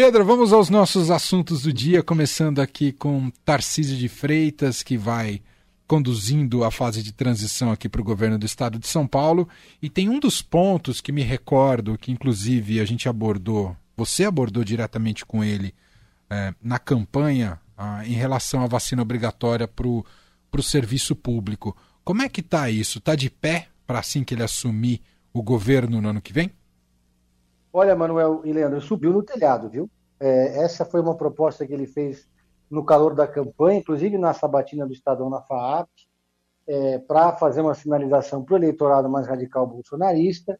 Pedro, vamos aos nossos assuntos do dia, começando aqui com Tarcísio de Freitas, que vai conduzindo a fase de transição aqui para o governo do estado de São Paulo. E tem um dos pontos que me recordo, que inclusive a gente abordou, você abordou diretamente com ele é, na campanha ah, em relação à vacina obrigatória para o serviço público. Como é que está isso? Está de pé para assim que ele assumir o governo no ano que vem? Olha, Manuel e Leandro, subiu no telhado, viu? É, essa foi uma proposta que ele fez no calor da campanha, inclusive na sabatina do Estadão na FAAP, é, para fazer uma sinalização para o eleitorado mais radical bolsonarista.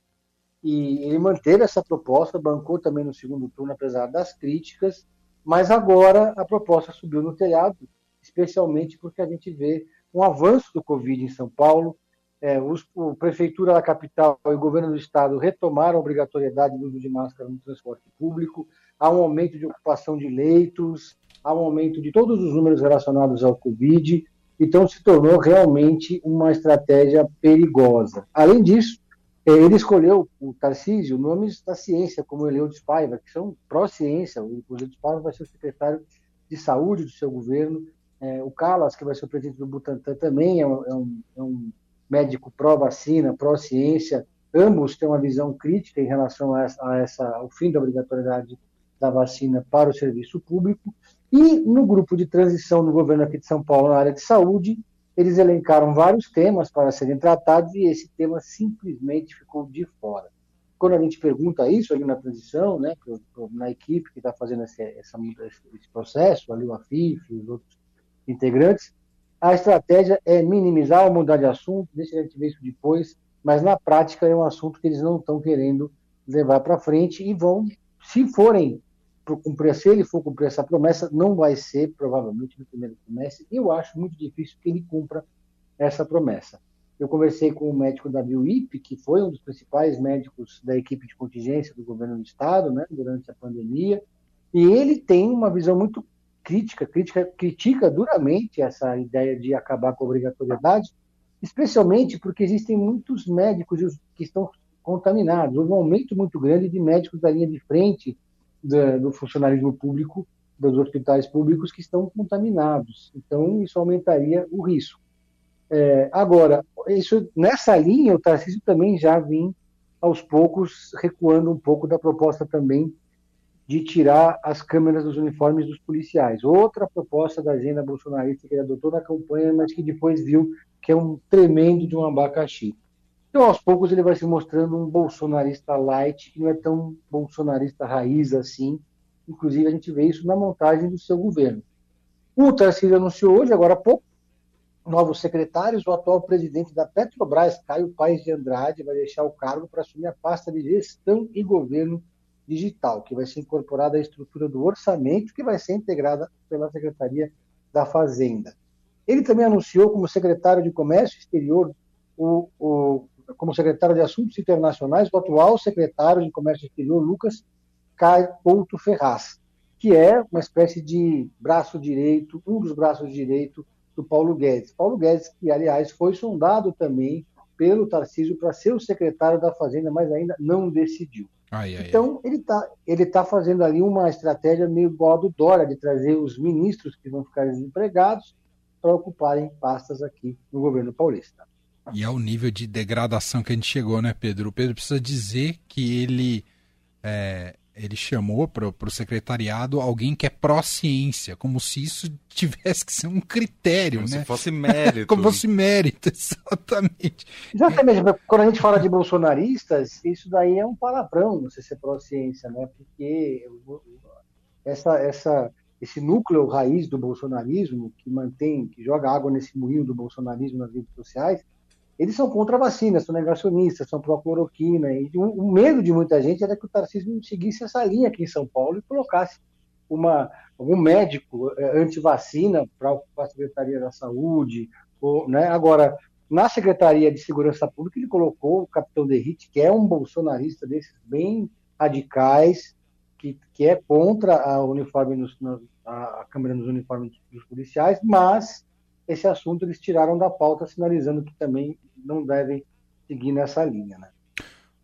E ele manteve essa proposta, bancou também no segundo turno, apesar das críticas, mas agora a proposta subiu no telhado, especialmente porque a gente vê um avanço do Covid em São Paulo. É, os, a Prefeitura da capital e o governo do estado retomaram a obrigatoriedade do uso de máscara no transporte público, há um aumento de ocupação de leitos, há um aumento de todos os números relacionados ao Covid, então se tornou realmente uma estratégia perigosa. Além disso, é, ele escolheu, o Tarcísio, nomes da ciência, como o Eleudes Paiva, que são pró-ciência. O Eleudes Paiva vai ser o secretário de saúde do seu governo. É, o Calas, que vai ser o presidente do Butantan, também é um, é um, é um médico pró-vacina, pró-ciência. Ambos têm uma visão crítica em relação a essa, a essa, ao fim da obrigatoriedade da vacina para o serviço público. E no grupo de transição no governo aqui de São Paulo, na área de saúde, eles elencaram vários temas para serem tratados e esse tema simplesmente ficou de fora. Quando a gente pergunta isso ali na transição, né, na equipe que está fazendo esse, essa, esse processo, ali o AFIF os outros integrantes, a estratégia é minimizar ou mudar de assunto, deixa a gente ver isso depois, mas na prática é um assunto que eles não estão querendo levar para frente e vão, se forem cumprir, se ele for cumprir essa promessa, não vai ser provavelmente no primeiro trimestre, e eu acho muito difícil que ele cumpra essa promessa. Eu conversei com o médico da BioIP, que foi um dos principais médicos da equipe de contingência do governo do estado, né, durante a pandemia, e ele tem uma visão muito crítica, crítica critica duramente essa ideia de acabar com a obrigatoriedade, especialmente porque existem muitos médicos que estão contaminados. Houve um aumento muito grande de médicos da linha de frente da, do funcionalismo público, dos hospitais públicos que estão contaminados. Então, isso aumentaria o risco. É, agora, isso, nessa linha, o Tarcísio também já vem, aos poucos, recuando um pouco da proposta também de tirar as câmeras dos uniformes dos policiais. Outra proposta da agenda bolsonarista que ele adotou na campanha, mas que depois viu que é um tremendo de um abacaxi. Então, aos poucos, ele vai se mostrando um bolsonarista light, que não é tão bolsonarista raiz assim. Inclusive, a gente vê isso na montagem do seu governo. O Tarcísio anunciou hoje, agora há pouco, novos secretários. O atual presidente da Petrobras, Caio Paes de Andrade, vai deixar o cargo para assumir a pasta de gestão e governo digital, que vai ser incorporada à estrutura do orçamento, que vai ser integrada pela Secretaria da Fazenda. Ele também anunciou como secretário de Comércio Exterior o, o como secretário de Assuntos Internacionais do atual secretário de Comércio Exterior, Lucas Caio Couto Ferraz, que é uma espécie de braço direito, um dos braços direito do Paulo Guedes. Paulo Guedes, que, aliás, foi sondado também pelo Tarcísio para ser o secretário da Fazenda, mas ainda não decidiu. Ai, ai, então, ai. ele está ele tá fazendo ali uma estratégia meio igual a do Dória, de trazer os ministros que vão ficar desempregados para ocuparem pastas aqui no governo paulista. E ao nível de degradação que a gente chegou, né, Pedro? O Pedro precisa dizer que ele, é, ele chamou para o secretariado alguém que é pró-ciência, como se isso tivesse que ser um critério, como né? se fosse mérito. como fosse mérito, exatamente. Exatamente. Quando a gente fala de bolsonaristas, isso daí é um palavrão, você ser pró-ciência, né? Porque essa, essa, esse núcleo raiz do bolsonarismo, que mantém, que joga água nesse moinho do bolsonarismo nas redes sociais, eles são contra a vacina, são negacionistas, são pró-cloroquina. E o, medo de muita gente era que o Tarcísio seguisse essa linha aqui em São Paulo e colocasse uma, algum médico é, anti-vacina para a Secretaria da Saúde. Ou, né? Agora, na Secretaria de Segurança Pública, ele colocou o capitão Derrite, que é um bolsonarista desses bem radicais, que, que é contra a uniforme nos, a, a câmera nos uniformes dos policiais, mas esse assunto eles tiraram da pauta, sinalizando que também não devem seguir nessa linha. Né?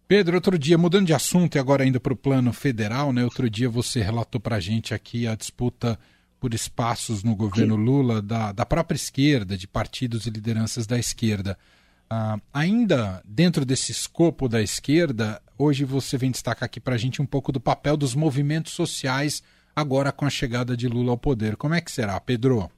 Pedro, outro dia, mudando de assunto e agora indo para o plano federal, né? Outro dia você relatou para a gente aqui a disputa por espaços no governo Lula da, da própria esquerda, de partidos e lideranças da esquerda. Ah, ainda dentro desse escopo da esquerda, hoje você vem destacar aqui para a gente um pouco do papel dos movimentos sociais agora com a chegada de Lula ao poder. Como é que será, Pedro?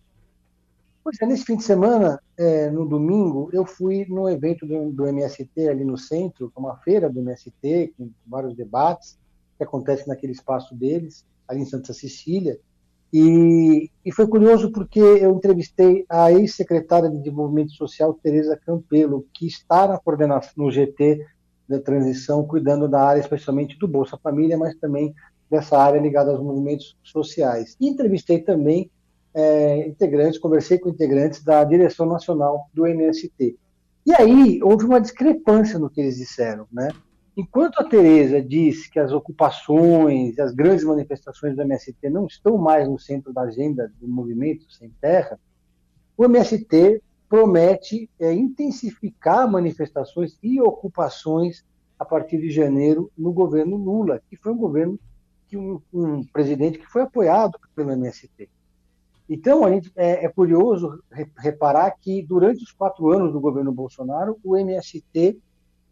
Pois é, nesse fim de semana, é, no domingo, eu fui no evento do, do, MST ali no centro, uma feira do MST, com vários debates, que acontece naquele espaço deles, ali em Santa Cecília. E, e foi curioso porque eu entrevistei a ex-secretária de Desenvolvimento Social, Tereza Campelo, que está na coordenação no GT da transição, cuidando da área especialmente do Bolsa Família, mas também dessa área ligada aos movimentos sociais. E entrevistei também é, integrantes, conversei com integrantes da direção nacional do MST. E aí houve uma discrepância no que eles disseram, né? Enquanto a Tereza diz que as ocupações, as grandes manifestações do MST não estão mais no centro da agenda do movimento sem terra, o MST promete é, intensificar manifestações e ocupações a partir de janeiro no governo Lula, que foi um governo que um, um presidente que foi apoiado pelo MST. Então, a gente, é, é, curioso reparar que durante os quatro anos do governo Bolsonaro, o MST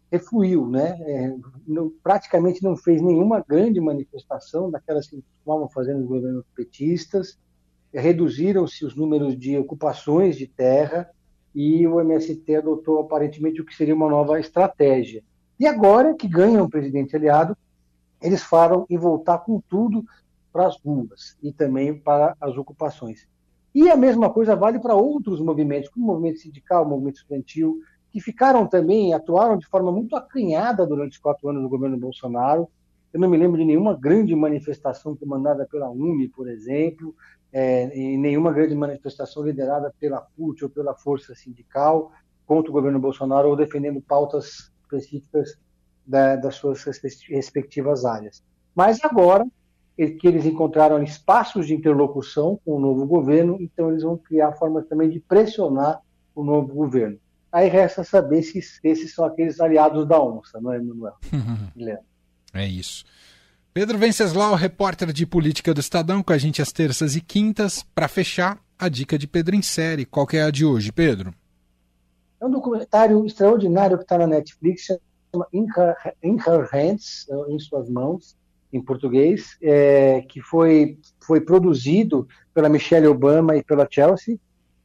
refluiu, né? É, não, praticamente não fez nenhuma grande manifestação daquelas que estavam fazendo os governos petistas, reduziram-se os números de ocupações de terra e o MST adotou aparentemente o que seria uma nova estratégia. E agora que ganham o presidente aliado, eles falam em voltar com tudo para as ruas e também para as ocupações. E a mesma coisa vale para outros movimentos, como o movimento sindical, o movimento estudantil, que ficaram também, atuaram de forma muito acanhada durante os quatro anos do governo Bolsonaro. Eu não me lembro de nenhuma grande manifestação comandada pela UNE, por exemplo, é, e nenhuma grande manifestação liderada pela CUT ou pela Força Sindical contra o governo Bolsonaro ou defendendo pautas específicas da, das suas respectivas áreas. Mas agora que eles encontraram espaços de interlocução com o novo governo, então eles vão criar formas também de pressionar o novo governo. Aí resta saber se esses são aqueles aliados da onça, não é, Manuel? é isso. Pedro Venceslau, repórter de política do Estadão, com a gente às terças e quintas. Para fechar, a dica de Pedro em série. Qual que é a de hoje, Pedro? É um documentário extraordinário que está na Netflix, chama In Her, In Her Hands, em suas mãos, em português, é, que foi, foi produzido pela Michelle Obama e pela Chelsea,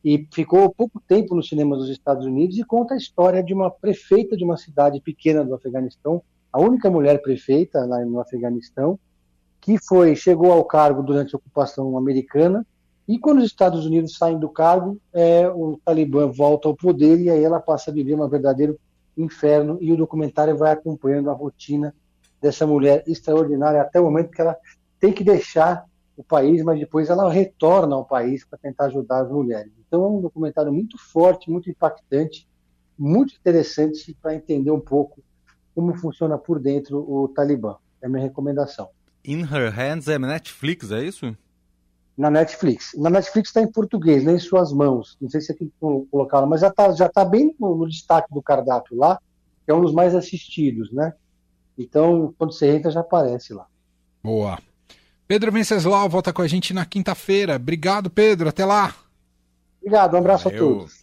e ficou pouco tempo no cinema dos Estados Unidos e conta a história de uma prefeita de uma cidade pequena do Afeganistão, a única mulher prefeita lá no Afeganistão, que foi chegou ao cargo durante a ocupação americana e quando os Estados Unidos saem do cargo, é, o Talibã volta ao poder e aí ela passa a viver um verdadeiro inferno e o documentário vai acompanhando a rotina dessa mulher extraordinária até o momento que ela tem que deixar o país, mas depois ela retorna ao país para tentar ajudar as mulheres. Então é um documentário muito forte, muito impactante, muito interessante para entender um pouco como funciona por dentro o Talibã. É a minha recomendação. In Her Hands é Netflix, é isso? Na Netflix. Na Netflix está em português, nem em suas mãos. Não sei se aqui colocaram, mas já está já tá bem no, no destaque do cardápio lá, que é um dos mais assistidos, né? Então, quando você entra, já aparece lá. Boa. Pedro Venceslau volta com a gente na quinta-feira. Obrigado, Pedro. Até lá. Obrigado, um abraço Valeu. a todos.